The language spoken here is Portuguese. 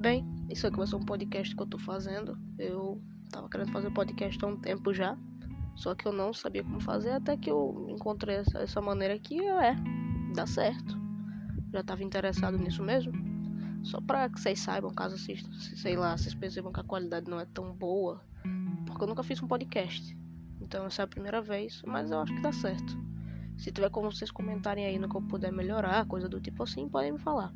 Bem, isso aqui vai ser um podcast que eu tô fazendo. Eu tava querendo fazer podcast há um tempo já. Só que eu não sabia como fazer até que eu encontrei essa, essa maneira aqui. É, dá certo. Já tava interessado nisso mesmo. Só pra que vocês saibam, caso assistam, sei lá, vocês percebam que a qualidade não é tão boa. Porque eu nunca fiz um podcast. Então essa é a primeira vez, mas eu acho que dá certo. Se tiver como vocês comentarem aí no que eu puder melhorar, coisa do tipo assim, podem me falar.